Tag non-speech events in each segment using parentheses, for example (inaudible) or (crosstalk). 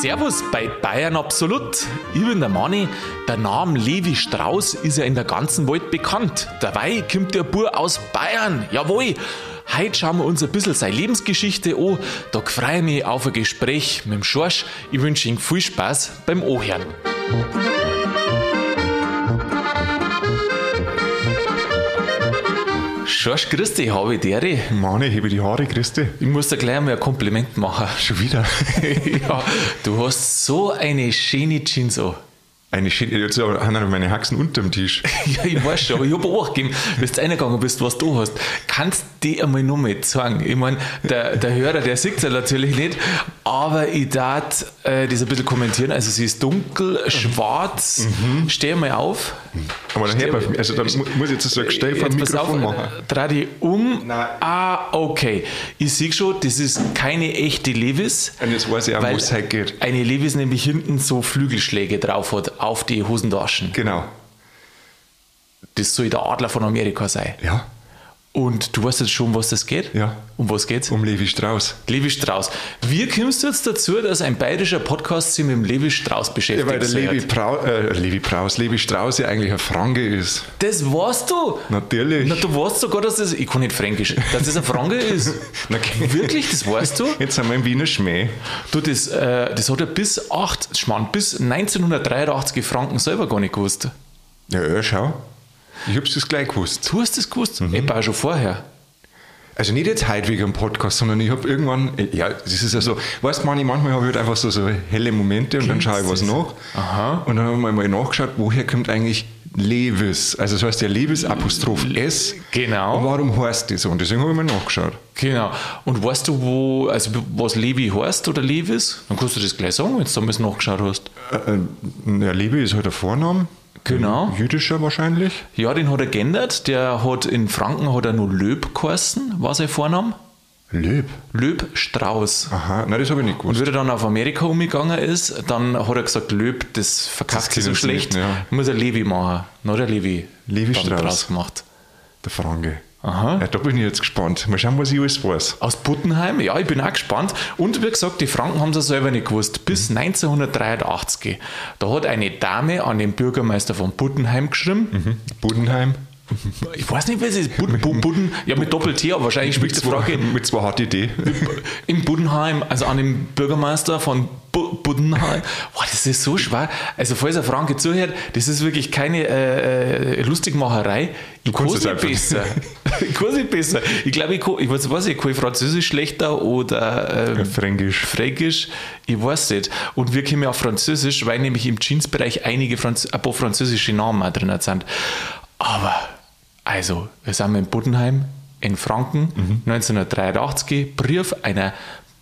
Servus bei Bayern Absolut. Ich bin der Mani. Der Name Levi Strauss ist ja in der ganzen Welt bekannt. Dabei kommt der Bur aus Bayern. Jawohl. Heute schauen wir uns ein bisschen seine Lebensgeschichte an. Da freue ich mich auf ein Gespräch mit dem Schorsch. Ich wünsche Ihnen viel Spaß beim Ohren. Schorsch, dich, habe ich dir. Mann, ich hebe die Haare, dich. Ich muss dir gleich einmal ein Kompliment machen. Schon wieder? (laughs) ja, du hast so eine schöne Jeans an. Eine schöne, jetzt haben meine Haxen unter dem Tisch. (laughs) ja, ich weiß schon, aber ich habe auch gegeben, bis du reingegangen bist, was du hast. Kannst du die einmal nur mit sagen? Ich meine, der, der Hörer, der sieht es ja natürlich nicht, aber ich darf äh, das ein bisschen kommentieren. Also, sie ist dunkel, schwarz. Mhm. Steh mal auf. Aber dann hör mal, also dann muss ich jetzt so ein Gestell vom Mikrofon auf, machen. Dreh die um. Nein. Ah, okay. Ich sehe schon, das ist keine echte Levis. Und jetzt weiß ich auch, wo es halt geht. Eine Levis nämlich hinten so Flügelschläge drauf hat, auf die Hosentaschen. Genau. Das soll der Adler von Amerika sein. Ja. Und du weißt jetzt schon, was das geht? Ja. Um was geht's? Um Levi Strauss. Levi Strauss. Wie kommst du jetzt dazu, dass ein bayerischer Podcast sich mit dem Levi Strauss beschäftigt? Ja, weil der Levi, Prau, äh, Levi Praus, Levi Strauss ja eigentlich ein Franke ist. Das weißt du? Natürlich. Na, du weißt sogar, dass das, ich kann nicht Fränkisch, dass das ein Franke ist. (laughs) Na, okay. Wirklich, das weißt du? Jetzt sind wir im Wiener Schmäh. Du, das, äh, das hat er bis 8, Schmarrn, bis 1983 Franken selber gar nicht gewusst. Ja, ja schau. Ich hab's das gleich gewusst. Du hast das gewusst? Mhm. Ich war schon vorher. Also nicht jetzt heute wegen dem Podcast, sondern ich habe irgendwann, ja, das ist ja so, weißt du, manchmal habe ich halt einfach so, so helle Momente und Klingt dann schaue ich was nach. Aha. Und dann habe ich mal nachgeschaut, woher kommt eigentlich Levis? Also das heißt ja Levis Apostroph S. Genau. Und warum heißt das so? Und deswegen habe ich mal nachgeschaut. Genau. Und weißt du, wo, also was Levi heißt oder Levis? Dann kannst du das gleich sagen, wenn du damals nachgeschaut hast. Äh, äh, ja, Levi ist halt der Vorname. Genau. Jüdischer wahrscheinlich. Ja, den hat er geändert. Der hat in Franken hat er nur Löb geheißen, war sein Vorname. Löb? Löb Strauß. Aha, nein, das habe ich nicht gewusst. Und wie er dann auf Amerika umgegangen ist, dann hat er gesagt, Löb, das verkauft sich so schlecht, nicht, ja. muss er Levi machen. Dann hat er Levi, Levi Strauß gemacht. Der Franke. Aha. Ja, da bin ich jetzt gespannt. Mal schauen, was ich alles weiß. Aus Buttenheim, ja, ich bin auch gespannt. Und wie gesagt, die Franken haben es selber nicht gewusst. Bis mhm. 1983. Da hat eine Dame an den Bürgermeister von Buttenheim geschrieben. Mhm. Buttenheim. Ich weiß nicht, was es ist. Bud, Bud, Budden, ja, mit Doppel-T, aber wahrscheinlich spricht die Frage. Mit zwei HTD. (laughs) In Buddenheim, also an dem Bürgermeister von Buddenheim. Boah, das ist so schwer. Also, falls ein Franke zuhört, das ist wirklich keine äh, äh Lustigmacherei. Ich kann es (laughs) besser. ich kann es besser. Ich glaube, ich, kann, ich weiß, weiß ich kann Französisch schlechter oder ähm, Fränkisch. Fränkisch. Ich weiß nicht. Und wir kommen auf Französisch, weil nämlich im Jeans-Bereich einige Franz ein paar französische Namen drin sind. Aber also, wir sind in Buddenheim in Franken, mhm. 1983, Brief einer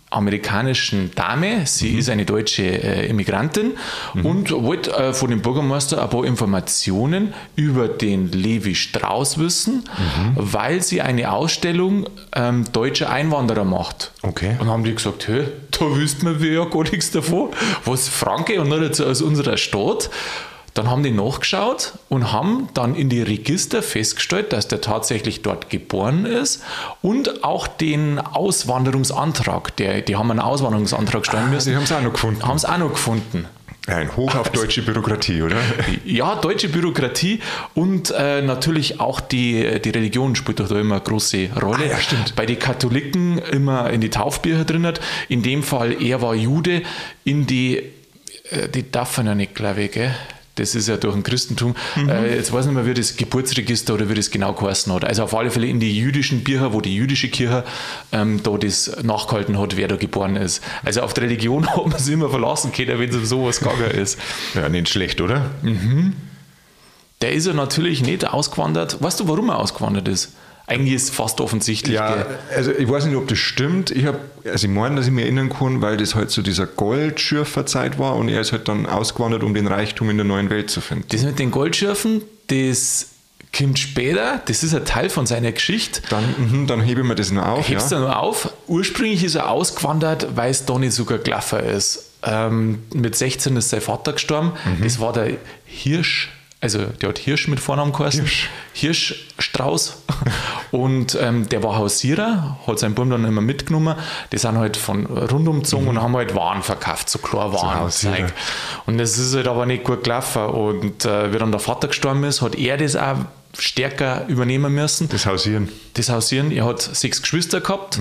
amerikanischen Dame, sie mhm. ist eine deutsche äh, Immigrantin mhm. und wollte äh, von dem Bürgermeister ein paar Informationen über den Levi Strauss wissen, mhm. weil sie eine Ausstellung ähm, deutscher Einwanderer macht. Okay. Und haben die gesagt, hey, da wüssten wir ja gar nichts davon, was Franke und nicht aus unserer Stadt. Dann haben die nachgeschaut und haben dann in die Register festgestellt, dass der tatsächlich dort geboren ist und auch den Auswanderungsantrag, der, die haben einen Auswanderungsantrag stellen ah, müssen. Die haben es auch noch gefunden. Haben es auch noch gefunden. Ein Hoch auf deutsche Bürokratie, oder? Ja, deutsche Bürokratie und äh, natürlich auch die, die Religion spielt doch da immer eine große Rolle. Ah, ja, stimmt. Bei den Katholiken immer in die Taufbücher drin hat. In dem Fall, er war Jude, in die, äh, die darf man ja nicht, glaube ich, gell? Das ist ja durch ein Christentum. Mhm. Äh, jetzt weiß ich nicht mehr, wie das Geburtsregister oder wie das genau geheißen hat. Also auf alle Fälle in die jüdischen Bücher, wo die jüdische Kirche ähm, da das nachgehalten hat, wer da geboren ist. Also auf die Religion (laughs) hat man sich immer verlassen können, wenn es um sowas gegangen ist. Ja, nicht schlecht, oder? Mhm. Der ist ja natürlich nicht ausgewandert. Weißt du, warum er ausgewandert ist? Eigentlich ist es fast offensichtlich. Ja, also ich weiß nicht, ob das stimmt. Ich habe, also ich meine, dass ich mich erinnern kann, weil das halt so dieser Goldschürferzeit war und er ist halt dann ausgewandert, um den Reichtum in der neuen Welt zu finden. Das mit den Goldschürfen, das kommt später, das ist ein Teil von seiner Geschichte. Dann, mh, dann hebe ich mir das noch auf. Hebst ja. du noch auf. Ursprünglich ist er ausgewandert, weil es nicht sogar Glaffer ist. Ähm, mit 16 ist sein Vater gestorben. Mhm. Das war der Hirsch also der hat Hirsch mit Vornamen geheißen. Hirsch. Hirschstrauß. und ähm, der war Hausierer, hat seinen Buben dann immer mitgenommen. Die sind halt von rundum gezogen und haben halt Waren verkauft, so klar Waren. Zeug. Und das ist halt aber nicht gut gelaufen. Und äh, wie dann der Vater gestorben ist, hat er das auch stärker übernehmen müssen. Das Hausieren. Das Hausieren, er hat sechs Geschwister gehabt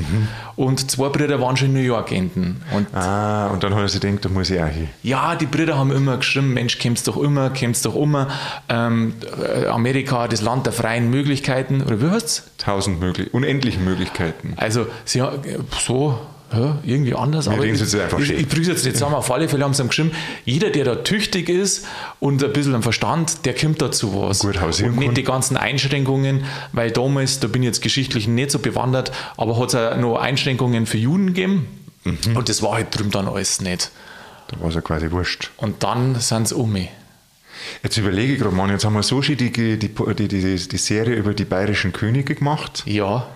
und zwei Brüder waren schon in New York enden. Und Ah, und dann hat er sich gedacht, da muss ich auch hin. ja, die Brüder haben immer geschrieben, Mensch, kommst doch immer, kommst doch immer. Ähm, äh, Amerika, das Land der freien Möglichkeiten, oder wie heißt's? Tausend möglich, unendliche Möglichkeiten. Also, sie so, ja, irgendwie anders. aber reden ich, jetzt einfach ich, ich bringe jetzt nicht zusammen. Auf alle Fälle haben sie ihm geschrieben, jeder, der da tüchtig ist und ein bisschen am Verstand, der kommt dazu was. Gut und nicht kann. die ganzen Einschränkungen, weil damals, da bin ich jetzt geschichtlich nicht so bewandert, aber hat es auch noch Einschränkungen für Juden gegeben. Mhm. Und das war halt drüben dann alles nicht. Da war es ja quasi wurscht. Und dann sind sie um mich. Jetzt überlege ich gerade, Mann, jetzt haben wir so schön die, die, die, die, die Serie über die bayerischen Könige gemacht. Ja,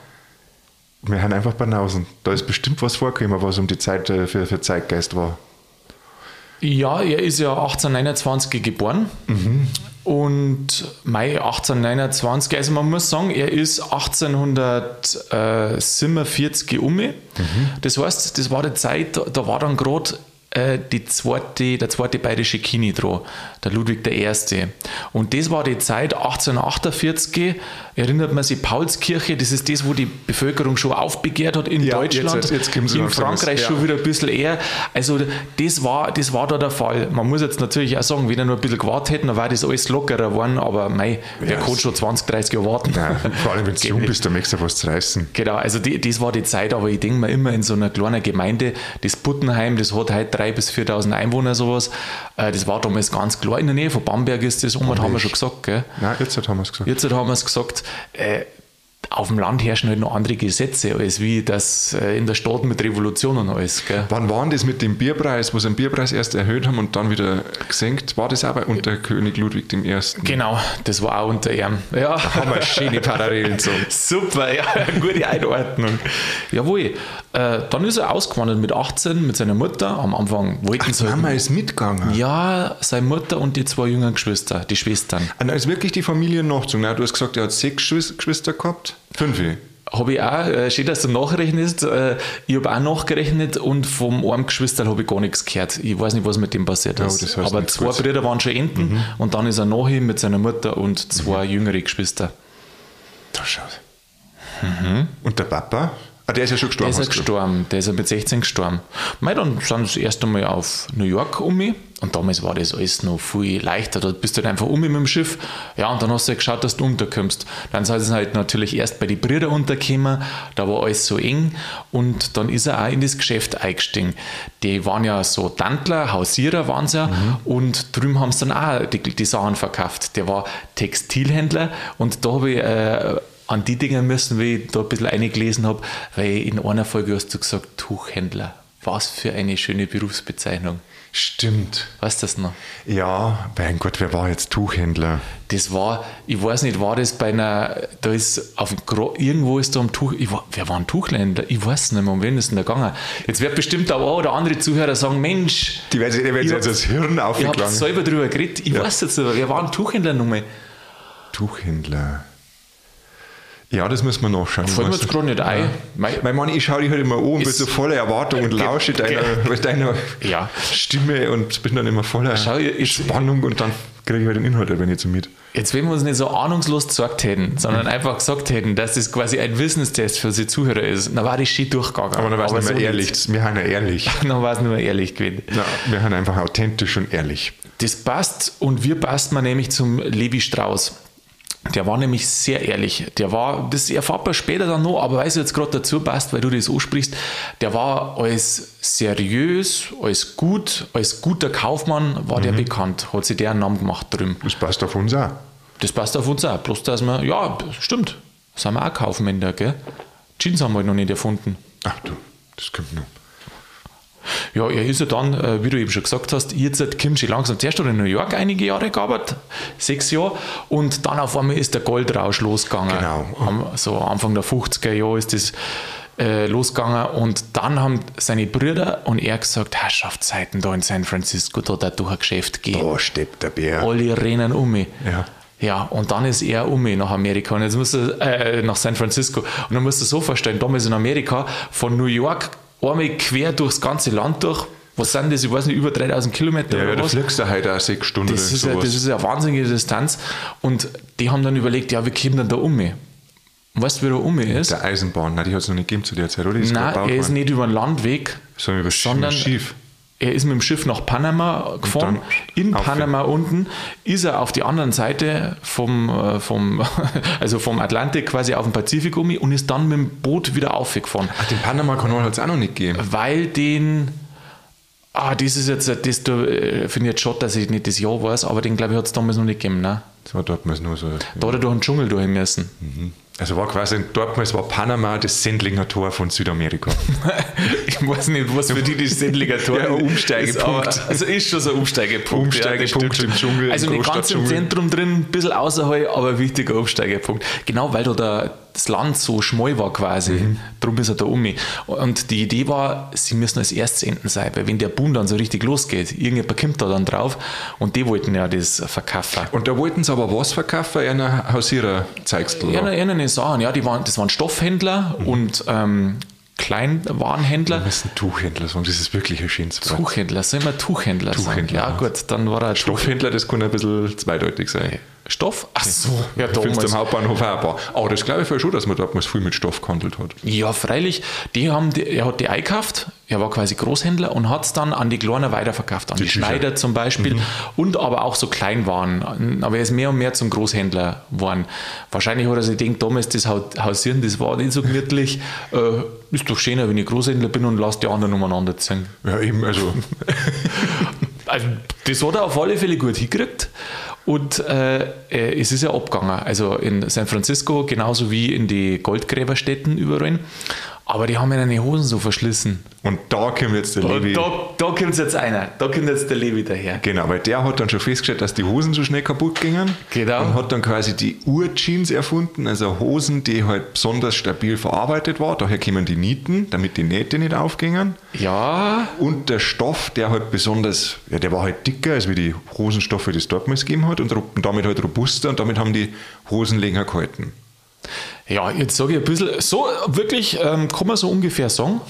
Wir haben einfach Banausen. Da ist bestimmt was vorgekommen, was um die Zeit äh, für, für Zeitgeist war. Ja, er ist ja 1829 geboren und Mai 1829, also man muss sagen, er ist 1847 um. mich. Das heißt, das war die Zeit, da- war dann gerade äh, die zweite, der zweite bayerische Kini dran, der Ludwig I. Und das war die Zeit 1848, erinnert man sich, Paulskirche, das ist das, wo die Bevölkerung schon aufbegehrt hat in Ja, Deutschland, jetzt- jetzt in Frankreich schon wieder ein bisschen eher. Also das war, das war da der Fall. Man muss jetzt natürlich auch sagen, wenn er nur ein bisschen gewartet hätten, dann wäre das alles lockerer geworden, aber mei, wer Ja, kann schon 20, 30 Jahre warten? Nein, vor allem, wenn du (laughs) jung bist, dann möchtest du was zu reißen. Genau, also die, das war die Zeit, aber ich denke mir immer in so einer kleinen Gemeinde, das Buttenheim, das hat heute 3.000 bis 4.000 Einwohner, sowas. Äh, Das war damals ganz klar in der Nähe von Bamberg ist das, um, haben wir schon gesagt, gell? Nein, jetzt haben wir es gesagt. Jetzt haben wir es gesagt, äh, auf dem Land herrschen halt noch andere Gesetze, als wie das äh, in der Stadt mit Revolution und alles, gell? Wann war das mit dem Bierpreis, wo sie den Bierpreis erst erhöht haben und dann wieder gesenkt? War das aber unter König Ludwig I.? Genau, das war auch unter ihm. Ja. Haben wir schöne Parallelen so. (laughs) Super, ja, (laughs) gute Einordnung. Jawohl. Äh, dann ist er ausgewandert mit 18 mit seiner Mutter. Am Anfang wollten sie. Mama Halt, ist mitgegangen. ja, seine Mutter und die zwei jüngeren Geschwister, die Schwestern. Und da ist wirklich die Familie nachgezogen. Du hast gesagt, er hat sechs Geschwis- Geschwister gehabt? Fünf. Habe ich auch, äh, steht, dass du nachrechnest. Äh, ich habe auch nachgerechnet und vom einen Geschwister habe ich gar nichts gehört. Ich weiß nicht, was mit dem passiert Ja, ist. das heißt Aber zwei Gutes. Brüder waren schon Enten und dann ist er nachher mit seiner Mutter und zwei jüngere Geschwister. Da schau. Und der Papa? Ah, der ist ja schon Der gestorben. ist ja gestorben, der ist ja mit 16 gestorben. Mei, dann sind sie erst einmal auf New York um mich und damals war das alles noch viel leichter. Da bist du halt einfach um mit dem Schiff. Ja, und dann hast du halt geschaut, dass du unterkommst. Dann sind sie halt natürlich erst bei den Brüdern untergekommen, da war alles so eng und dann ist er auch in das Geschäft eingestiegen. Die waren ja so Tantler, Hausierer waren sie ja und drüben haben sie dann auch die, die Sachen verkauft. Der war Textilhändler und da habe ich äh, an die Dinge müssen, wie ich da ein bisschen eingelesen habe, weil in einer Folge hast du gesagt, Tuchhändler. Was für eine schöne Berufsbezeichnung. Stimmt. Weißt du das noch? Ja, mein Gott, wer war jetzt Tuchhändler? Das war, ich weiß nicht, war das bei einer, da ist auf dem irgendwo ist da am Tuch, ich war, wer war ein Tuchländer? Ich weiß nicht mehr, um wen ist denn da gegangen? Jetzt wird bestimmt auch ein oder andere Zuhörer sagen, Mensch, Die werden die werden Ich jetzt hab- das Hirn ihr habt aufgegangen. selber drüber geredet, ich Ja. weiß jetzt nicht, wer war ein Tuchhändler nochmal? Tuchhändler. Ja, das müssen wir nachschauen. Fällt mir du? gerade nicht ein. Mei- Weil man, ich schaue dich halt immer und bin so voller Erwartung und lausche deiner, deiner Ja. Stimme und bin dann immer voller Schau, jetzt- Spannung und dann kriege ich halt den Inhalt wenn ich so mit. Jetzt, wenn wir uns nicht so ahnungslos gesagt hätten, sondern Mhm. einfach gesagt hätten, dass das quasi ein Wissenstest für die Zuhörer ist, dann war das shit durchgegangen. Aber dann war es nicht so mehr ehrlich. Wir haben ja ehrlich. nicht. (laughs) Dann war es nicht mehr ehrlich gewesen. Ja, wir haben einfach authentisch und ehrlich. Das passt und wir passt man nämlich zum Levi Strauss. Der war nämlich sehr ehrlich. Der war, das erfahrt man später dann noch, aber weil es jetzt gerade dazu passt, weil du das ansprichst, der war als seriös, als gut, als guter Kaufmann war Mhm. der bekannt, hat sich der einen Namen gemacht drüben. Das passt auf uns auch. Das passt auf uns auch. Bloß, dass wir, ja, stimmt, sind wir auch Kaufmänner, gell? Jeans haben wir halt noch nicht erfunden. Ach du, das kommt noch. Ja, er ist ja dann, äh, wie du eben schon gesagt hast, jetzt hat Kim schon langsam zuerst hat er in New York einige Jahre gearbeitet, sechs Jahre, und dann auf einmal ist der Goldrausch losgegangen. Genau. Am, so Anfang der 50er Jahre ist das äh, losgegangen und dann haben seine Brüder und er gesagt, Herrschaftszeiten da in San Francisco, da da durch ein Geschäft gehen. Da steppt der Bär. Alle rennen um mich. Ja. Ja, und dann ist er um mich nach Amerika und jetzt musst du, äh, nach San Francisco. Und dann musst du so vorstellen, damals in Amerika, von New York einmal quer durchs ganze Land durch, was sind das, ich weiß nicht, über 3000 Kilometer Ja, ja, oder da was? fliegst du heute auch sechs Stunden Das ist, ja, das ist ja eine wahnsinnige Distanz. Und die haben dann überlegt, ja, wie kommen denn da um weißt du, wie er um ist? der Eisenbahn, nein, die hat es noch nicht gegeben zu der Zeit, oder? Die ist Nein, er ist nicht über den Landweg, Sondern über sondern Schiff. Er ist mit dem Schiff nach Panama gefahren. In Panama unten ist er auf die anderen Seite vom, äh, vom, (laughs) also vom Atlantik quasi auf den Pazifik um und ist dann mit dem Boot wieder aufgefahren. Ach, den Panama-Kanal hat es auch noch nicht gegeben. Weil den, ah, das ist jetzt, das da, äh, finde ich jetzt schon, dass ich nicht das Jahr weiß, aber den glaube ich hat es damals noch nicht gegeben. Ne? Das war damals nur so. Da hat er durch den Dschungel durch müssen. Also war quasi, damals war Panama das Sendlinger Tor von Südamerika. (laughs) Ich weiß nicht, was für die das Sendlinger Tor Ja, ein Umsteigepunkt. ist, aber- Also ist schon so ein Umsteigepunkt. Umsteigepunkt stimmt im. Dschungel, Also nicht ganz im. Zentrum drin, ein bisschen außerhalb, aber ein wichtiger Umsteigepunkt. Genau, weil da der, das Land so schmal war quasi. Mhm. Darum ist er da um. Und die Idee war, sie müssen als erstes enden sein, weil wenn der Boom dann so richtig losgeht, irgendjemand kommt da dann drauf und die wollten ja das verkaufen. Und da wollten sie aber was verkaufen? Einer Hausierer zeigst du. Na, Sachen, ja, die waren, das waren Stoffhändler Mhm. und ähm, Kleinwarenhändler. Wir müssen Tuchhändler sagen, das ist wirklich ein schönes Wort. Tuchhändler, soll man Tuchhändler, Tuchhändler, sagen? Ja, gut, dann war er Stoff. Stoffhändler, das kann ein bisschen zweideutig sein. Stoff? Ach so, ja, Du damals. am Hauptbahnhof auch. Aber das glaube ich schon, dass man damals viel mit Stoff gehandelt hat. Ja, freilich. Die haben die, er hat die eingekauft, er war quasi Großhändler und hat es dann an die Kleiner weiterverkauft, an die, Tücher. Schneider zum Beispiel und aber auch so Kleinwaren. Aber er ist mehr und mehr zum Großhändler geworden. Wahrscheinlich hat er sich gedacht, damals das Hau- Hausieren, das war nicht so gemütlich. (laughs) Äh, ist doch schöner, wenn ich Großhändler bin und lasse die anderen umeinander ziehen. Ja, eben, also. (laughs) Also, das hat er auf alle Fälle gut hingekriegt. Und äh, es ist ja abgegangen. Also in San Francisco genauso wie in die Goldgräberstätten überall. Aber die haben ja eine Hosen so verschlissen. Und da kommt jetzt der Levi. Und da, da kommt jetzt einer. Da kommt jetzt der Levi daher. Genau, weil der hat dann schon festgestellt, dass die Hosen so schnell kaputt gingen. Genau. Und hat dann quasi die Ur-Jeans erfunden, also Hosen, die halt besonders stabil verarbeitet war. Daher kommen die Nieten, damit die Nähte nicht aufgingen. Ja, Und der Stoff, der halt besonders, ja, der war halt dicker als wie die Hosenstoffe, die es damals gegeben hat und damit halt robuster und damit haben die Hosen länger gehalten. Ja, jetzt sage ich ein bisschen, so wirklich ähm, kann man so ungefähr sagen.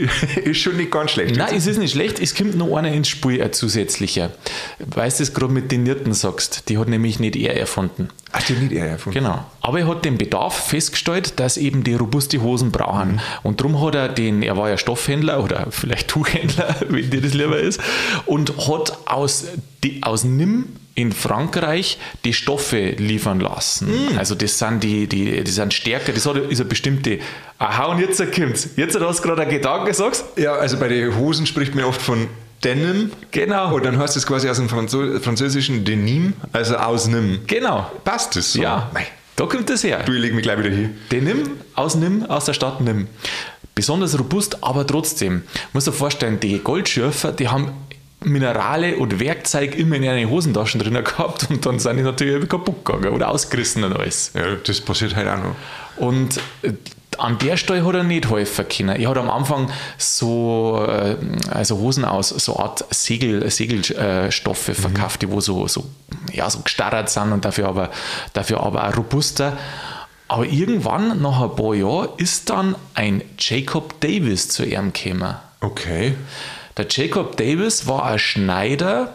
(laughs) ist schon nicht ganz schlecht. Nein, es ist nicht schlecht, es kommt noch einer ins Spiel, ein zusätzlicher. Weißt du, es gerade mit den Nierten sagst, die hat nämlich nicht er erfunden. Ach, die nicht er erfunden. Genau. Aber er hat den Bedarf festgestellt, dass eben die robuste Hosen brauchen. Und darum hat er den, er war ja Stoffhändler oder vielleicht Tuchhändler, (laughs) wenn dir das lieber ist, und hat aus, die, aus Nimm in Frankreich die Stoffe liefern lassen. Also das sind die, die, die sind stärker, das hat, ist eine bestimmte. Aha, und jetzt kommt's. Jetzt hast du gerade einen Gedanken gesagt. Ja, also bei den Hosen spricht man oft von Denim. Genau. Und dann heißt es quasi aus dem Franzo französischen Denim, also aus Nimm. Genau. Passt das so? Ja, Mei. da kommt das her. Du, ich leg mich gleich wieder hier. Den Nimm aus Nimm, aus der Stadt Nimm. Besonders robust, aber trotzdem. Muss dir vorstellen, die Goldschürfer, die haben Minerale und Werkzeug immer in ihren Hosentaschen drin gehabt und dann sind die natürlich kaputt gegangen oder ausgerissen und alles. Ja, das passiert halt auch noch. Und äh, an der Stelle hat er nicht helfen können. Er hat am Anfang so äh, also Hosen aus so Art Segel, Segelstoffe verkauft, die wo so, so, ja, so gestarrt sind und dafür aber, dafür aber auch robuster. Aber irgendwann, nach ein paar Jahren, ist dann ein Jacob Davis zu ihm gekommen. Okay. Der Jacob Davis war ein Schneider,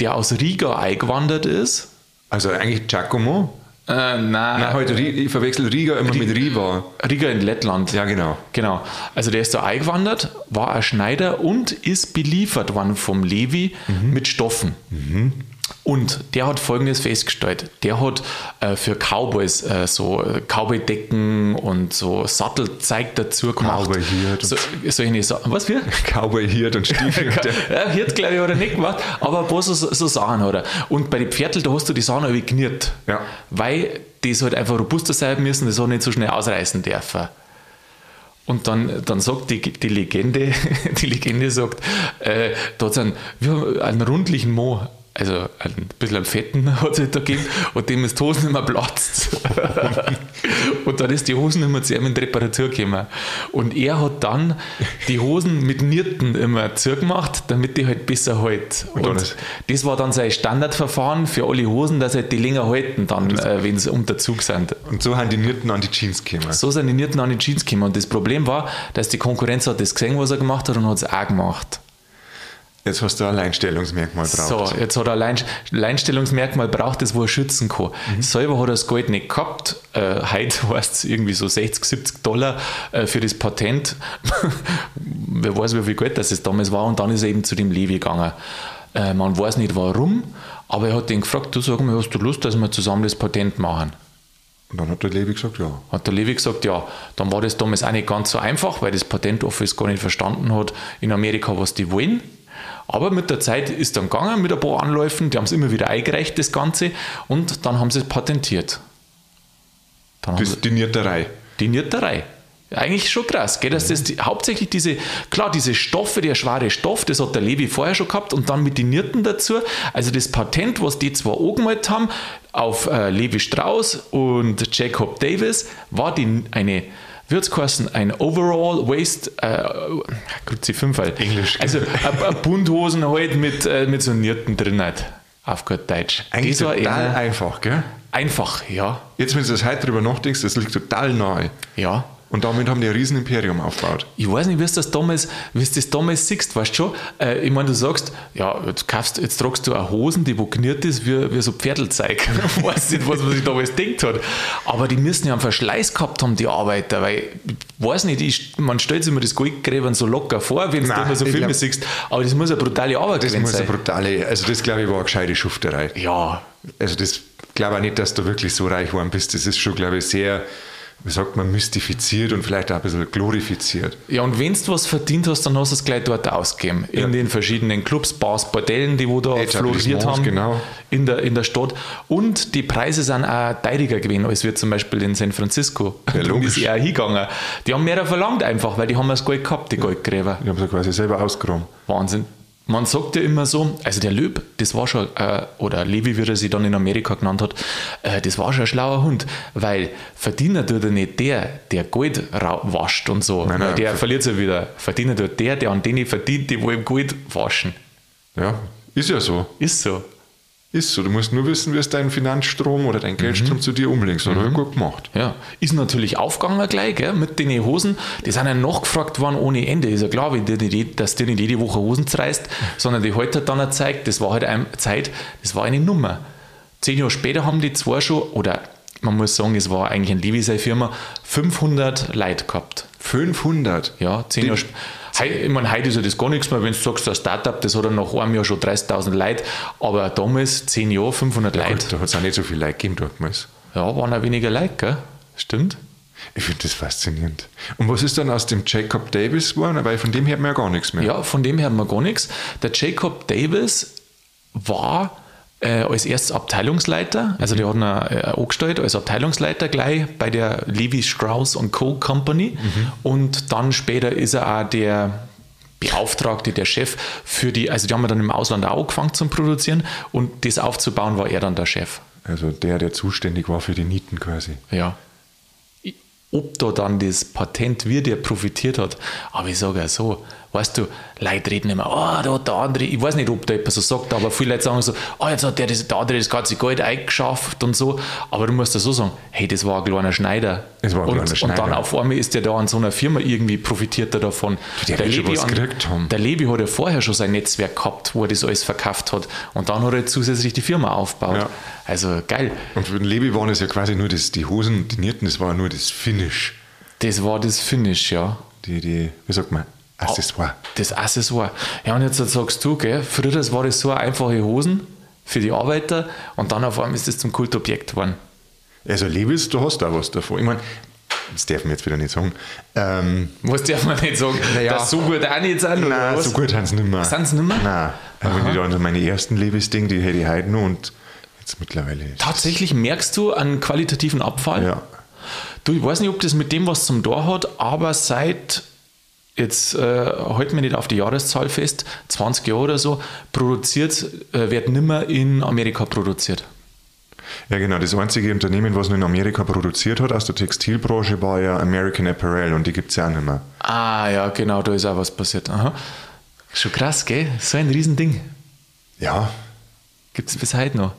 der aus Riga eingewandert ist. Also eigentlich Giacomo. Äh, nein, Nein, heute ich verwechsel Riga immer mit Riva. Riga in Lettland. Ja, genau. Genau. Also der ist da eingewandert, war ein Schneider und ist beliefert worden vom Levi mit Stoffen. Und der hat folgendes festgestellt. Der hat äh, für Cowboys äh, so äh, Cowboy-Decken und so Sattelzeug dazu gemacht. Cowboy-Hirt So, solche Sa- Was wir? (laughs) Cowboy Hirt und Stiefel. (laughs) Ja, Hirt, glaube ich, hat er nicht gemacht, aber ein paar so, so Sachen hat er. Und bei den Pferdl, da hast du die Sachen irgendwie geniert. Ja. Weil das halt einfach robuster sein müssen, das auch nicht so schnell ausreißen dürfen. Und dann, dann sagt die, die Legende, (laughs) die Legende sagt, äh, da hat einen, wir haben einen rundlichen Mo also ein bisschen einen Fetten hat es halt da gegeben und dem ist die Hosen immer platzt. (laughs) und dann ist die Hosen immer zu ihm in die Reparatur gekommen. Und er hat dann die Hosen mit Nierten immer zugemacht, damit die halt besser halt. Und, und das war dann sein Standardverfahren für alle Hosen, dass halt die länger halten, dann, äh, wenn sie unter Zug sind. Und so haben die Nierten an die Jeans gekommen. So sind die Nierten an die Jeans gekommen. Und das Problem war, dass die Konkurrenz hat das gesehen, was er gemacht hat und hat es auch gemacht. Jetzt hast du ein Alleinstellungsmerkmal braucht. So, jetzt hat er ein Alleinstellungsmerkmal braucht, das wo er schützen kann. Mhm. Selber hat er das Geld nicht gehabt. Äh, heute (laughs) heißt es irgendwie so 60, 70 Dollar äh, für das Patent. (laughs) Wer weiß, wie viel Geld das damals war. Und dann ist er eben zu dem Levi gegangen. Äh, man weiß nicht warum, aber er hat ihn gefragt, du sag mal, hast du Lust, dass wir zusammen das Patent machen? Und dann hat der Levi gesagt, ja. Hat der Levi gesagt, ja. Dann war das damals auch nicht ganz so einfach, weil das Patentoffice gar nicht verstanden hat in Amerika, was die wollen. Aber mit der Zeit ist dann gegangen mit ein paar Anläufen, die haben es immer wieder eingereicht, das Ganze, und dann haben sie es patentiert. Dann das ist die Nierterei. Die Nierterei. Eigentlich schon krass, gell, dass das die, hauptsächlich diese, klar, diese Stoffe, der schwere Stoff, das hat der Levi vorher schon gehabt und dann mit den Nierten dazu. Also das Patent, was die zwei angemeldet haben, auf äh, Levi Strauss und Jacob Davis, war die, eine wird es kosten, ein Overall Waist, äh, gut, sie fünf halt. Englisch. Also (laughs) eine Bundhosen halt mit, äh, mit so Nierten drin halt, auf gut Deutsch. Eigentlich das total einfach, gell? Einfach, ja. Jetzt, wenn du das heute drüber nachdenkst, das liegt total nahe. Ja. Und damit haben die ein riesen Imperium aufgebaut. Ich weiß nicht, wie du das damals, wie du das damals siehst, weißt du schon? Äh, ich meine, du sagst, ja, jetzt, kaufst, jetzt tragst du eine Hosen, die wo kniert ist, wie, wie so Pferdelzeug. (laughs) ich weiß nicht, was man sich damals denkt hat. Aber die müssen ja einen Verschleiß gehabt haben, die Arbeiter, weil, ich weiß nicht, ich, man stellt sich immer das Goldgräbern so locker vor, wenn du immer so Filme glaub, siehst, aber das muss eine brutale Arbeit sein. Das muss eine brutale, also das glaube ich war eine gescheite Schufterei. Ja. Also das glaube ich nicht, dass du wirklich so reich geworden bist. Das ist schon, glaube ich, sehr wie sagt man, mystifiziert und vielleicht auch ein bisschen glorifiziert. Ja, und wenn du was verdient hast, dann hast du es gleich dort ausgegeben. Ja. In den verschiedenen Clubs, Bars, Bordellen, die wo da floriert haben genau. in, der, in der Stadt. Und die Preise sind auch teuriger gewesen, als wir zum Beispiel in San Francisco. Ja, (laughs) logisch. ist auch hingegangen. Die haben mehr verlangt einfach, weil die haben das Gold gehabt, die Goldgräber. Die haben sie quasi selber ausgeräumt. Wahnsinn. Man sagt ja immer so, also der Löb, das war schon, äh, oder Levi, wie er sich dann in Amerika genannt hat, äh, das war schon ein schlauer Hund, weil Verdiener tut er nicht der, der Gold wascht und so, nein, nein, der verliert es ja wieder. Verdiener tut der, der an denen verdient, die wo im Gold waschen. Ja, ist ja so. Ist so. Ist so. Du musst nur wissen, wie es dein Finanzstrom oder dein Geldstrom mhm. zu dir umlegst. Das mhm. gut gemacht. Ja. Ist natürlich aufgegangen gleich, gell, mit den Hosen. Die sind ja nachgefragt worden ohne Ende. Ist ja klar, wenn dir nicht, dass dir nicht jede Woche Hosen zerreißt, sondern die heute hat dann gezeigt, das war halt eine Zeit, das war eine Nummer. Zehn Jahre später haben die zwei schon, oder man muss sagen, es war eigentlich eine Levi Firma, 500 Leute gehabt. 500? Ja, zehn Jahre später. Ich meine, heute ist ja das gar nichts mehr, wenn du sagst, ein Startup, das hat dann nach einem Jahr schon 30.000 Leute, aber damals, 10 Jahre, 500 ja, Leute. da hat es auch nicht so viele Leute gegeben damals. Ja, waren auch weniger Leute, gell? Stimmt. Ich finde das faszinierend. Und was ist dann aus dem Jacob Davis geworden? Weil von dem hört man ja gar nichts mehr. Ja, von dem hört man gar nichts. Der Jacob Davis war äh, als erstes Abteilungsleiter, also mhm. der hat ihn äh, angestellt als Abteilungsleiter gleich bei der Levi Strauss Co. Company mhm. und dann später ist er auch der Beauftragte, der Chef für die, also die haben wir dann im Ausland auch angefangen zu produzieren und das aufzubauen war er dann der Chef. Also der, der zuständig war für die Nieten quasi. Ja ob da dann das Patent, wie der profitiert hat. Aber ich sage ja so, weißt du, Leute reden immer, oh, da hat der andere, ich weiß nicht, ob da jemand so sagt, aber viele Leute sagen so, oh, jetzt hat der, das, der andere das ganze Geld eingeschafft und so. Aber du musst ja so sagen, hey, das war ein kleiner Schneider. Das war ein und, kleiner Schneider. Und dann auf einmal ist der da an so einer Firma irgendwie profitiert er davon. Der, der, Levi an, der Levi hat ja vorher schon sein Netzwerk gehabt, wo er das alles verkauft hat. Und dann hat er zusätzlich die Firma aufgebaut. Ja. Also geil. Und für den Levi waren es ja quasi nur das, die Hosen, die Nierten, das war nur das Finish. Das war das Finish, ja. Die, die, wie sagt man, Accessoire. Das Accessoire. Ja, und jetzt sagst du, gell, früher war das so einfache Hosen für die Arbeiter und dann auf einmal ist das zum Kultobjekt geworden. Also Levis, du hast da was davon. Ich meine, das darf man jetzt wieder nicht sagen. Ähm, was darf man nicht sagen? Naja, dass so gut auch nicht sind? Nein, so gut haben sie nicht mehr. Sind sie nicht mehr? Nein. Aha. Wenn ich da meine ersten Levis-Ding, die hätte ich heute noch und jetzt mittlerweile. Tatsächlich merkst du einen qualitativen Abfall? Ja. Du, ich weiß nicht, ob das mit dem was zum Tor hat, aber seit jetzt äh, halten wir nicht auf die Jahreszahl fest, 20 Jahre oder so, produziert, äh, wird nimmer in Amerika produziert. Ja, genau. Das einzige Unternehmen, was nur in Amerika produziert hat aus der Textilbranche, war ja American Apparel und die gibt es ja auch nicht mehr. Ah, ja, genau, da ist auch was passiert. Aha. Schon krass, gell? So ein Riesending. Ja, Gibt es bis heute noch.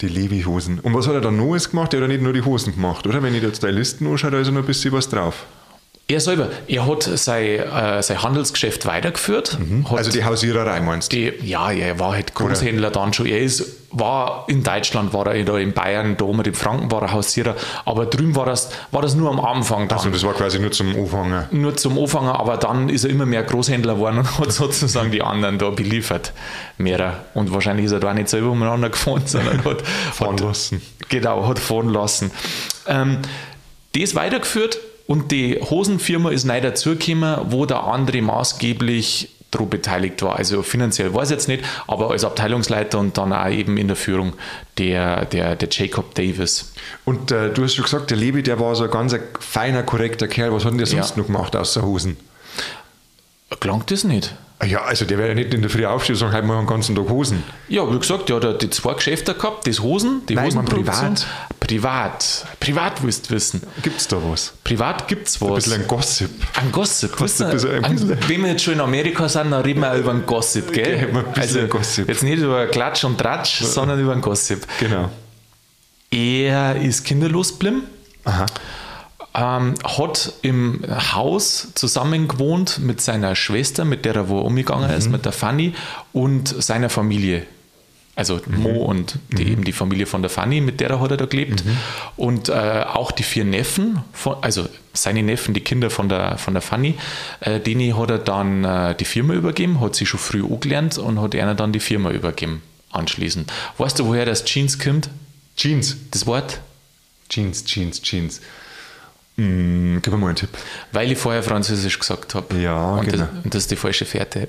die Levi-Hosen. Und was hat er dann Neues gemacht? Er hat ja nicht nur die Hosen gemacht, oder? Wenn ich jetzt die Listen anschaue, da ist ja noch ein bisschen was drauf. Er selber, er hat sein, äh, sein Handelsgeschäft weitergeführt. Hat Also die Hausiererei meinst du? die, ja, er war halt Großhändler dann schon. Er ist, war in Deutschland, war er da in Bayern, da oben in Franken war er Hausierer, aber drüben war das, war das nur am Anfang dann. Also das war quasi nur zum Anfangen. nur zum Anfangen, aber dann ist er immer mehr Großhändler geworden und hat sozusagen die anderen da beliefert. Mehrer. Und wahrscheinlich ist er da nicht selber umeinander gefahren, sondern hat, (laughs) Fahren hat, lassen. Genau, hat fahren lassen. Ähm, das weitergeführt und die Hosenfirma ist neu dazugekommen, wo der andere maßgeblich daran beteiligt war. Also finanziell weiß ich jetzt nicht, aber als Abteilungsleiter und dann auch eben in der Führung der, der, der Jacob Davis. Und äh, du hast schon gesagt, der Levi, der war so ein ganz ein feiner, korrekter Kerl. Was hat denn der sonst Ja. noch gemacht außer Hosen? Klangt das nicht? Ah Ja, also der wäre ja nicht in der Früh aufstehen und sagen, heute mal den ganzen Tag Hosen. Ja, wie gesagt, der hat die zwei Geschäfte gehabt, das Hosen, die Nein, Hosenproduktion. privat. Privat. Privat willst du wissen. Gibt's da was? Privat gibt's Ein was. bisschen ein Gossip. Ein Gossip. Gossip Weißt ist du, ein ein, bisschen- wenn wir jetzt schon in Amerika sind, dann reden wir auch über einen Gossip, (laughs) gell? Okay, ein bisschen Gossip. Jetzt nicht über Klatsch und Tratsch, sondern über einen Gossip. Genau. Er ist kinderlos geblieben, Aha. Ähm, hat im Haus zusammen gewohnt mit seiner Schwester, mit der er wo umgegangen ist, mit der Fanny und seiner Familie. Also Mo und die, eben die Familie von der Fanny, mit der hat er da gelebt. Und äh, auch die vier Neffen, von, also seine Neffen, die Kinder von der, von der Fanny, äh, denen hat er dann äh, die Firma übergeben, hat sie schon früh angelernt und hat einer dann die Firma übergeben anschließend. Weißt du, woher das Jeans kommt? Jeans. Das Wort? Jeans, Jeans, Jeans. Mm, gib mir mal einen Tipp. Weil ich vorher Französisch gesagt habe. Ja, und genau. Das, und das ist die falsche Fährte.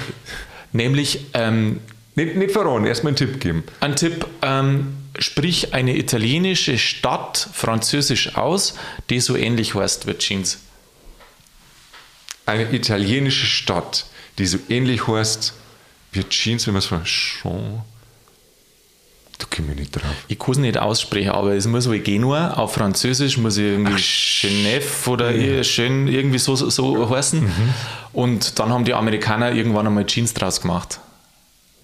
(laughs) Nämlich ähm, Nicht, nicht verraten, erstmal einen Tipp geben. ein Tipp, ähm, sprich eine italienische Stadt französisch aus, die so ähnlich heißt wie Jeans. Eine italienische Stadt, die so ähnlich heißt wie Jeans, wenn man es von Jean. Da komme ich nicht drauf. Ich kann es nicht aussprechen, aber es muss wohl Genua, auf Französisch muss ich irgendwie Genève oder ir- schön irgendwie so, so, so heißen. Mhm. Und dann haben die Amerikaner irgendwann einmal Jeans draus gemacht.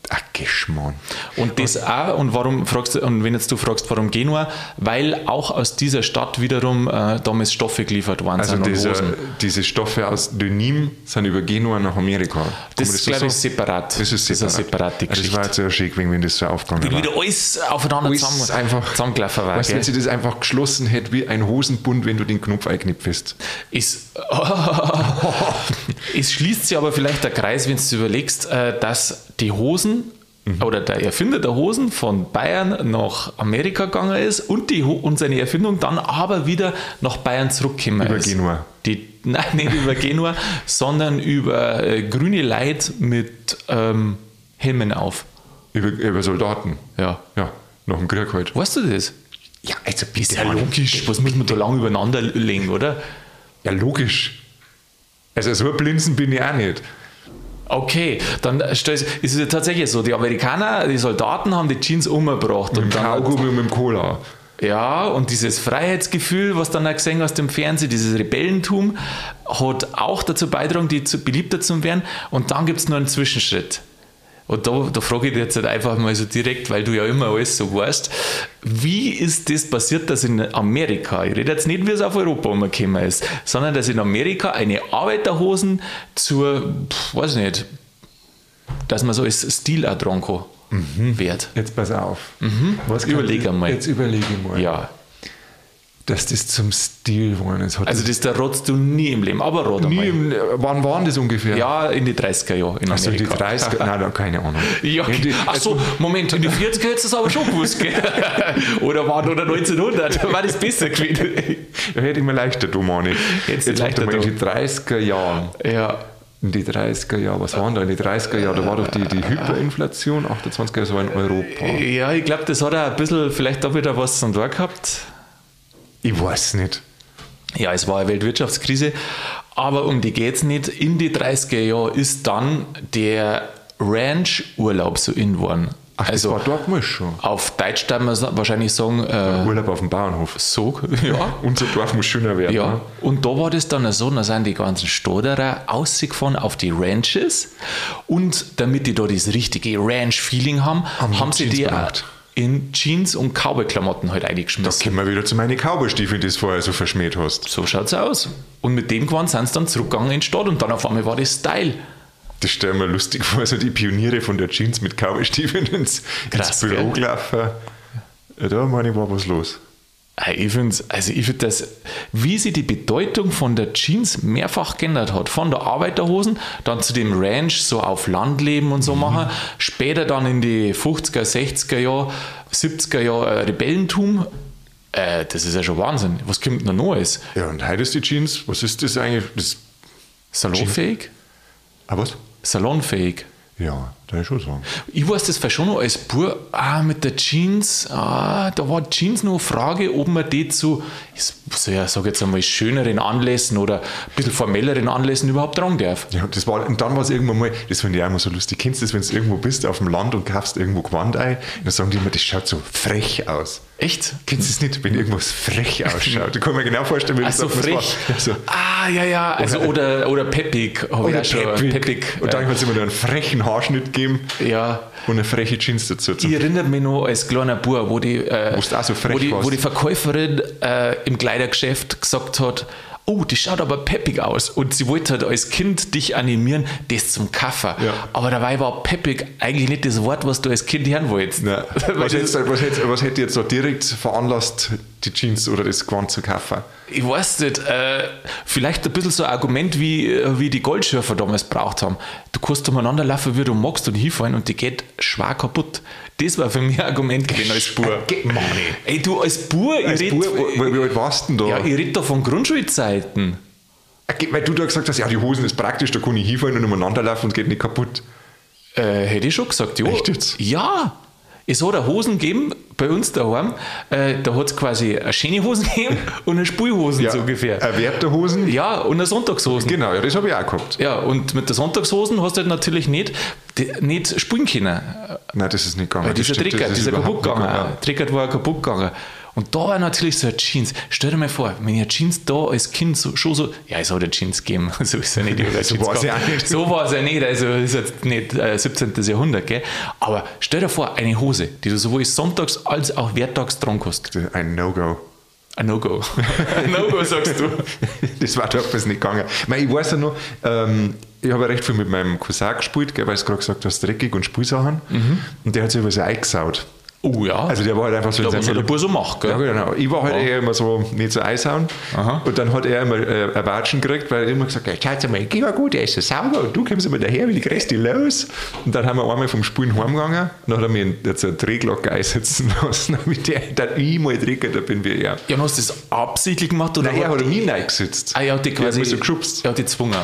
Ach, Geschmarrn. Und das auch, und warum fragst du, und wenn jetzt du fragst, warum Genua, weil auch aus dieser Stadt wiederum äh, damals Stoffe geliefert worden Also sind und diese, Stoffe aus Denim sind über Genua nach Amerika. Das man ist, so glaube ich, separat. Das ist separat. eine separate Ja, Das Geschichte. war jetzt sehr schick, wenn das so aufgegangen war. wieder alles aufeinander Alles zusammen, einfach- zusammengelaufen war. Weißt du, wenn sie das einfach geschlossen hätte wie ein Hosenbund, wenn du den Knopf einknipfst. Es, (laughs) es schließt sich aber vielleicht der Kreis, wenn du überlegst, äh, dass die Hosen Mhm. oder der Erfinder der Hosen von Bayern nach Amerika gegangen ist und, die, und seine Erfindung dann aber wieder nach Bayern zurückgekommen Über ist. Genua. Die, (laughs) nein, nicht über Genua, sondern über äh, grüne Leid mit ähm, Helmen auf. Über, über Soldaten. Ja. Ja, nach dem Krieg halt. Weißt du das? Ja, also Ist ja logisch. Was muss man da lang übereinander legen, oder? Ja, logisch. Also so ein Blinzen bin ich auch nicht. Okay, dann ist es ja tatsächlich so, die Amerikaner, die Soldaten haben die Jeans umgebracht. Mit Und dem dann, Kaugummi und mit dem Cola. ja, und dieses Freiheitsgefühl, was dann auch gesehen hast im Fernsehen, dieses Rebellentum, hat auch dazu beigetragen, die zu, beliebter zu werden. Und dann gibt es noch einen Zwischenschritt. Und da, da frage ich dich jetzt halt einfach mal so direkt, weil du ja immer alles so weißt, wie ist das passiert, dass in Amerika, ich rede jetzt nicht, wie es auf Europa umgekommen ist, sondern dass in Amerika eine Arbeiterhosen zur, pf, weiß ich nicht, dass man so als Stil auch tragen kann, wird. Jetzt pass auf. Was Mhm. Überleg einmal. Jetzt überlege mal. Ja, Dass das zum Stil geworden ist. Hat also das das da rotzt du nie im Leben, aber rot nie im, wann waren das ungefähr? Ja, in die 30er Jahre in Also die Amerika. 30er, (laughs) nein, da keine Ahnung. Ja, die- ach so, Moment, in die 40er hättest du es aber schon gewusst, gell? (laughs) Oder war oder 1900, da war das besser gewesen. Da hätte ich mir leichter tun, Mani. Jetzt du warte leichter in die 30er Jahren. Ja, In die 30er Jahre, was waren da in die 30er Jahre? Da war doch die, die Hyperinflation, 28er, das war in Europa. ja ich glaube, das hat auch ein bisschen, vielleicht auch wieder was zum Tor gehabt. Ich weiß nicht. Ja, es war eine Weltwirtschaftskrise, Aber um die geht's nicht. In die 30er Jahre ist dann der Ranch-Urlaub so in worden. Ach, also das war damals schon. auf Deutsch darf man wahrscheinlich sagen, äh, Urlaub auf dem Bauernhof. so, (laughs) ja. (laughs) Unser Dorf muss schöner werden. Ja, ne? und da war das dann so, da sind die ganzen Stoderer ausgefahren auf die Ranches und damit die da das richtige Ranch-Feeling haben, Haben haben, die sie die auch in Jeans und Cowboy-Klamotten halt Da eingeschmissen. kommen wir wieder zu meinen Cowboystiefeln, die du vorher so verschmäht hast. So schaut's aus. Und mit dem Gewand sind sie dann zurückgegangen in die Stadt und dann auf einmal war das Style. Das stelle ich mir lustig vor, so die Pioniere von der Jeans mit Cowboystiefeln ins, Krass, ins Büro gelaufen. Ja, da meine ich, war was los. Ich finde also ich das, wie sich die Bedeutung von der Jeans mehrfach geändert hat. Von der Arbeiterhosen, dann zu dem Ranch, so auf Land leben und so machen. Später dann in die 50er, 60er Jahre, 70er Jahre äh, Rebellentum. Äh, das ist ja schon Wahnsinn. Was kommt noch Neues? Ja, und heute ist die Jeans, was ist das eigentlich? Das, Salonfähig? ah, was? Salonfähig. Ja, da ich schon sagen. Ich weiß das schon noch als Bub, ah, mit der Jeans, ah, da war Jeans noch eine Frage, ob man die zu, ich so, ja, sag jetzt einmal, schöneren Anlässen oder ein bisschen formelleren Anlässen überhaupt tragen darf. Ja, das war, und dann war es irgendwann mal, das finde ich auch immer so lustig. Kennst du das, wenn du irgendwo bist auf dem Land und kaufst irgendwo Gewand ein, dann sagen die immer, das schaut so frech aus. Echt? Kennst du das nicht, wenn irgendwas frech ausschaut? Ich kann mir genau vorstellen, wie das so frech. war. Ja, so. Ah, ja, ja, also oder, oder peppig, habe ich Oder auch schon. peppig. peppig. Und dann hat es immer noch einen frechen Haarschnitt gegeben äh, ja. und eine freche Jeans dazu. Ich erinnere mich noch als kleiner Bub, wo die, äh, Wo du so wo die, wo die Verkäuferin äh, im Kleidergeschäft gesagt hat, oh, die schaut aber peppig aus. Und sie wollte halt als Kind dich animieren, das zum Kaffer. Ja. Aber dabei war peppig eigentlich nicht das Wort, was du als Kind hören wolltest. (laughs) Weil Was, das- hätte, was, hätte, was hätte jetzt da direkt veranlasst, die Jeans oder das Gewand zu kaufen? Ich weiß nicht, äh, vielleicht ein bisschen so ein Argument, wie, äh, wie die Goldschürfer damals braucht haben. Du kannst umeinander laufen, wie du magst und hinfallen und die geht schwer kaputt. Das war für mich ein Argument gewesen als. Get money. Ey, du als Bub, Als ich wie, alt warst du denn da? ja, ich rede da von Grundschulzeiten. Okay, Weil du da gesagt hast, ja, die Hosen ist praktisch, da kann ich hinfallen und umeinander laufen und geht nicht kaputt. Äh, hätte ich schon gesagt, ja. Echt jetzt? Ja. Es hat eine Hosen gegeben bei uns daheim. Äh, da hat es quasi eine schöne Hosen (laughs) gegeben und eine Spulhosen so ungefähr. Äh, Wertehosen? Ja, und eine Sonntagshosen. Genau, ja, das habe ich auch gehabt. Ja, und mit der Sonntagshosen hast du halt natürlich nicht, die, nicht spielen können. Nein, das ist nicht gegangen. Weil Das dieser Trickert, das ist dieser kaputt gegangen. gegangen. Trickert war kaputt gegangen. Und da war natürlich so eine Jeans. Stell dir mal vor, wenn ich eine Jeans da als Kind so, schon so, ja, es hat eine Jeans gegeben. (laughs) So ist ja nicht. (laughs) So Jeans war's ja nicht. So war es ja nicht. Also, das ist jetzt nicht äh, 17. Jahrhundert, gell? Aber stell dir vor, eine Hose, die du sowohl sonntags als auch werktags tragen kannst. Ein No-Go. Ein No-Go. (laughs) Ein No-Go, sagst du. das war damals nicht gegangen. Ich, weiß ja noch, ähm, ich habe ja recht viel mit meinem Cousin gespielt, gell, weil du gerade gesagt hast, dreckig und Spielsachen. Und der hat sich über so eingesaut. Oh ja. Also der war halt einfach so ja, was seinem der Bur so macht, gell? Ja, genau. Ich war halt Ja. eher immer so nicht so Eishauen. Aha. Und dann hat er immer äh, ein Watschen gekriegt, weil er immer gesagt hat, schaut mal, geh mal gut, der ist so sauber und du kommst immer daher, wie die Reste los. Und dann haben wir einmal vom Spulen heimgegangen. Dann hat er mir jetzt eine Drehglocke einsetzen (laughs) lassen, damit der dann ich mal Trickert bin wie er. Ja, und hast du das absichtlich gemacht? Oder Nein, er hat mich reingesetzt. Ah, er hat die Er hat quasi. mich so geschubst. Er hat die gezwungen.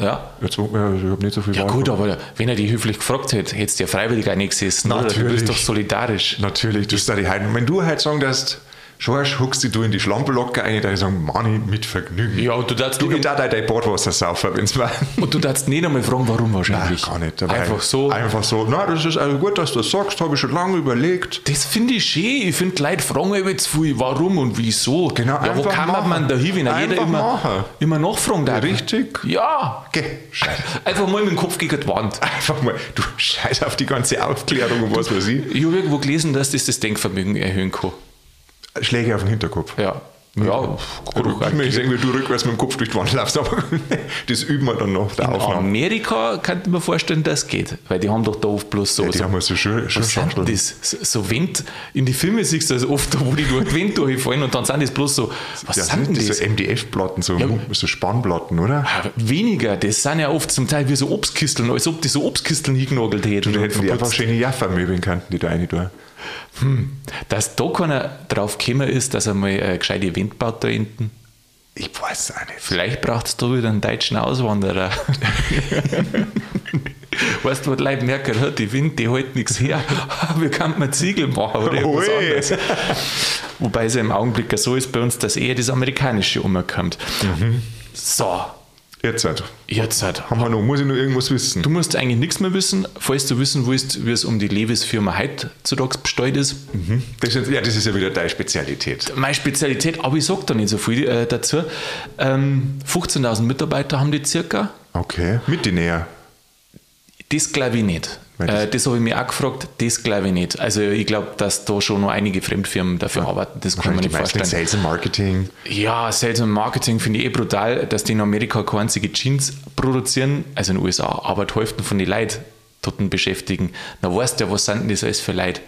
Ja. Jetzt, ja, ich habe nicht so viel Ja Wahl gut, gehabt. aber wenn er die höflich gefragt hätte, hättest du ja freiwillig eingesessen. Oder? Du Natürlich. bist doch solidarisch. Natürlich, das ist da die Heiden. Wenn du halt sagen darfst, Schorsch, huckst dich du in die Schlamperlocke ein, dann sagen, Manni, mit Vergnügen. Ja, und du darfst, Du, ich darf auch dein Badwasser saufen, wenn es war. und du darfst nicht einmal fragen, warum wahrscheinlich. gar nicht. Einfach so. Einfach so. Na, das ist also gut, dass du das sagst, habe ich schon lange überlegt. Das finde ich schön. Ich finde, Leute fragen immer zu viel, warum und wieso. Genau, ja, wo kann machen. man da hin, wenn er jeder immer, machen. immer nachfragen darf? Richtig. Ja. Geh, scheiß. Einfach mal mit dem Kopf gegen die Wand. Einfach mal, du scheiß auf die ganze Aufklärung und was weiß ich. Ich habe irgendwo gelesen, dass das das Denkvermögen erhöhen kann. Schläge auf den Hinterkopf. Ja. Ja, Ich möchte sehen, wie du rückwärts mit dem Kopf durch die Wand laufst, aber (laughs) das üben wir dann noch, der In Aufnahme. Amerika könnte man vorstellen, das geht. Weil die haben doch da oft bloß so. Ja, die so haben ja so schön, schön sind das? So, Wind, in die Filme siehst du das oft, wo die durch Wind durchfallen und dann sind das bloß so, was Ja, sind denn das so MDF-Platten, so, so Spannplatten, oder? Ah, Weniger, das sind ja oft zum Teil wie so Obstkisteln, als ob die so Obstkisteln hingenagelt hätten. Und hätten die einfach schöne Jaffa-Möbeln könnten, die da rein tun. Dass da keiner drauf gekommen ist, dass er mal eine gescheite Wind baut da hinten. Ich weiß auch nicht. Vielleicht braucht es da wieder einen deutschen Auswanderer. (laughs) weißt du, was die Leute merken, "Hä, die Wind, die hält nichts her. (laughs) Wir könnten mal Ziegel machen oder irgendwas Ui. anderes. Wobei es ja im Augenblick so ist bei uns, dass eher das Amerikanische umkommt. So, Jetzt halt. Jetzt halt. Haben wir noch, muss ich noch irgendwas wissen? Du musst eigentlich nichts mehr wissen, falls du wissen willst, wie es um die Levis-Firma heutzutage bestellt ist. Das ist, ja, das ist ja wieder deine Spezialität. Meine Spezialität, aber ich sage da nicht so viel äh, dazu. Ähm, 15.000 Mitarbeiter haben die circa. Okay. Mit die näher. Das glaube ich nicht. Äh, das habe ich mir auch gefragt, das glaube ich nicht. Also ich glaube, dass da schon noch einige Fremdfirmen dafür arbeiten, das kann man nicht vorstellen. Sales und Marketing. Ja, Sales und Marketing finde ich eh brutal, dass die in Amerika keine einzige Jeans produzieren, also in den USA, aber die Hälfte von den Leuten dort beschäftigen. Na weißt du ja, was sind denn das alles für Leute?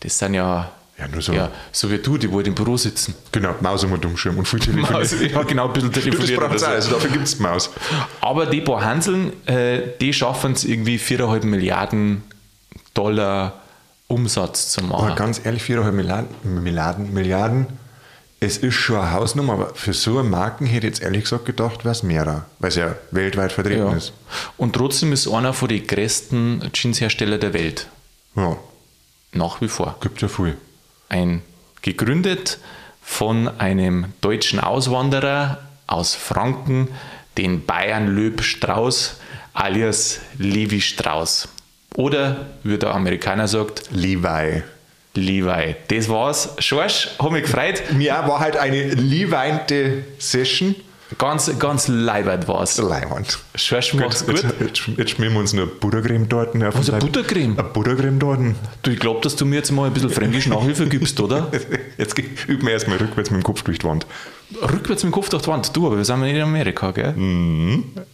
Das sind ja, Ja, nur so. ja, so wie du, die wohl im Büro sitzen. Genau, Maus um den Schirm und viel telefonieren. Also, ja, genau, ein bisschen Das telefonieren. braucht so. also dafür gibt es Maus. Aber die paar Hanseln, äh, die schaffen es irgendwie 4,5 Milliarden Dollar Umsatz zu Aber machen. ganz ehrlich, 4,5 Milliarden, Milliarden, Milliarden, es ist schon eine Hausnummer, aber für so eine Marken hätte ich jetzt ehrlich gesagt gedacht, wäre es mehrer, weil es ja weltweit vertreten Ja. ist. Und trotzdem ist einer von den größten Jeanshersteller der Welt. Ja, Nach wie vor. gibt ja viel. Ein gegründet von einem deutschen Auswanderer aus Franken, den Bayern Löb Strauß alias Levi Strauß. Oder, wie der Amerikaner sagt, Levi. Levi. Das war's. Schorsch, hat mich gefreut. Mir war halt eine Leweinte Session. Ganz, ganz leibert war's. Leiwand. Schorsch, mach's Jetzt, gut. jetzt, jetzt schmieren wir uns eine Buttercreme dort. Auf Was, den eine. Buttercreme? Eine Buttercreme dort. Du, ich glaube, dass du mir jetzt mal ein bisschen fränkisch Nachhilfe gibst, oder? (laughs) Jetzt üben wir erstmal rückwärts mit dem Kopf durch die Wand. Rückwärts mit dem Kopf durch die Wand. Du, aber wir sind ja nicht in Amerika, gell?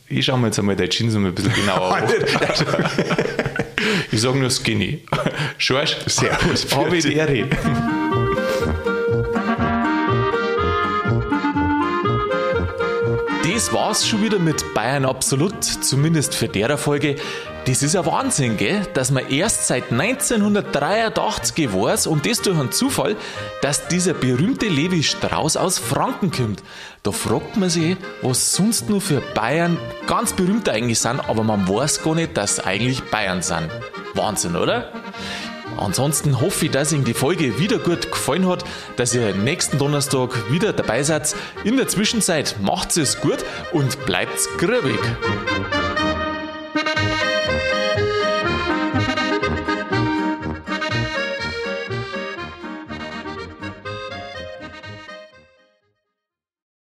Ich schau mir jetzt einmal deine Jeans ein bisschen genauer an. (laughs) Ich sage nur Skinny. Schorsch, Servus, habe ich die Ehre. Das war's schon wieder mit Bayern Absolut, zumindest für derer Folge. Das ist ein Wahnsinn, gell? dass man erst seit 1983 weiß und das durch einen Zufall, dass dieser berühmte Levi Strauss aus Franken kommt. Da fragt man sich, was sonst nur für Bayern ganz berühmt eigentlich sind, aber man weiß gar nicht, dass eigentlich Bayern sind. Wahnsinn, oder? Ansonsten hoffe ich, dass Ihnen die Folge wieder gut gefallen hat, dass ihr nächsten Donnerstag wieder dabei seid. In der Zwischenzeit macht's es gut und bleibt's grübig.